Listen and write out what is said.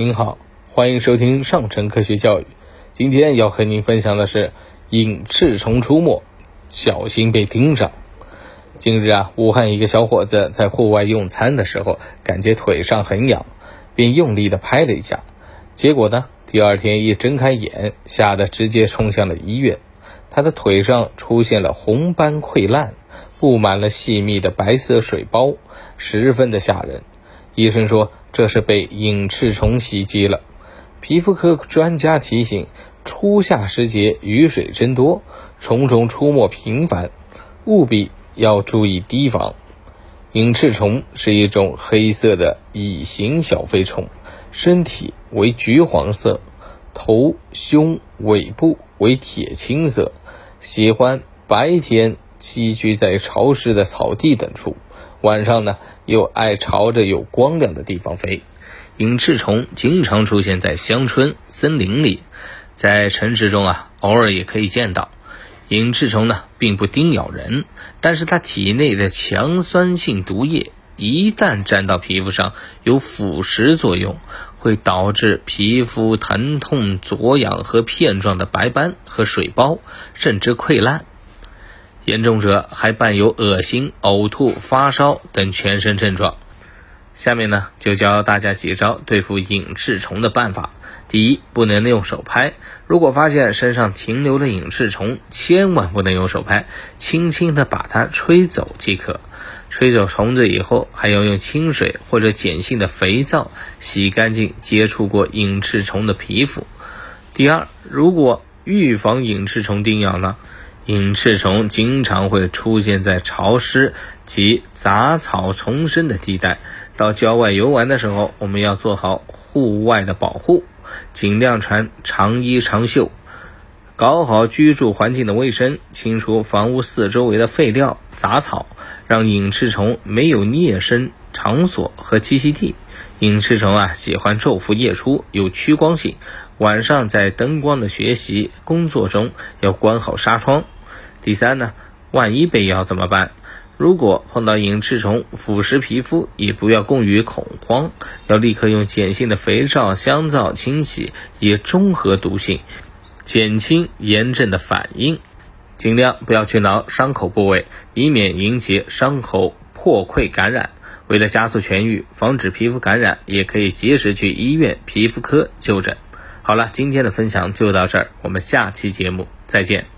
您好，欢迎收听上城科学教育。今天要和您分享的是隐翅虫出没，小心被盯上。近日啊，武汉一个小伙子在户外用餐的时候，感觉腿上很痒，便用力的拍了一下。结果呢，第二天一睁开眼，吓得直接冲向了医院。他的腿上出现了红斑溃烂，布满了细密的白色水包，十分的吓人。医生说这是被隐翅虫袭击了。皮肤科专家提醒：初夏时节雨水增多，虫虫出没频繁，务必要注意提防。隐翅虫是一种黑色的蚁形小飞虫，身体为橘黄色，头、胸、尾部为铁青色，喜欢白天栖居在潮湿的草地等处。晚上呢，又爱朝着有光亮的地方飞。隐翅虫经常出现在乡村、森林里，在城市中啊，偶尔也可以见到。隐翅虫呢，并不叮咬人，但是它体内的强酸性毒液一旦沾到皮肤上，有腐蚀作用，会导致皮肤疼痛、灼痒和片状的白斑和水包，甚至溃烂。严重者还伴有恶心、呕吐、发烧等全身症状。下面呢，就教大家几招对付隐翅虫的办法。第一，不能用手拍。如果发现身上停留的隐翅虫，千万不能用手拍，轻轻地把它吹走即可。吹走虫子以后，还要用清水或者碱性的肥皂洗干净接触过隐翅虫的皮肤。第二，如果预防隐翅虫叮咬呢？隐翅虫经常会出现在潮湿及杂草丛生的地带，到郊外游玩的时候，我们要做好户外的保护，尽量穿长衣长袖，搞好居住环境的卫生，清除房屋四周围的废料杂草，让隐翅虫没有孽生场所和栖息地。隐翅虫啊，喜欢昼伏夜出，有趋光性，晚上在灯光的学习工作中要关好纱窗。第三呢，万一被咬怎么办？如果碰到隐翅虫腐蚀皮肤，也不要过于恐慌，要立刻用碱性的肥皂、香皂清洗，以中和毒性，减轻炎症的反应。尽量不要去挠伤口部位，以免引起伤口破溃感染。为了加速痊愈，防止皮肤感染，也可以及时去医院皮肤科就诊。好了，今天的分享就到这儿，我们下期节目再见。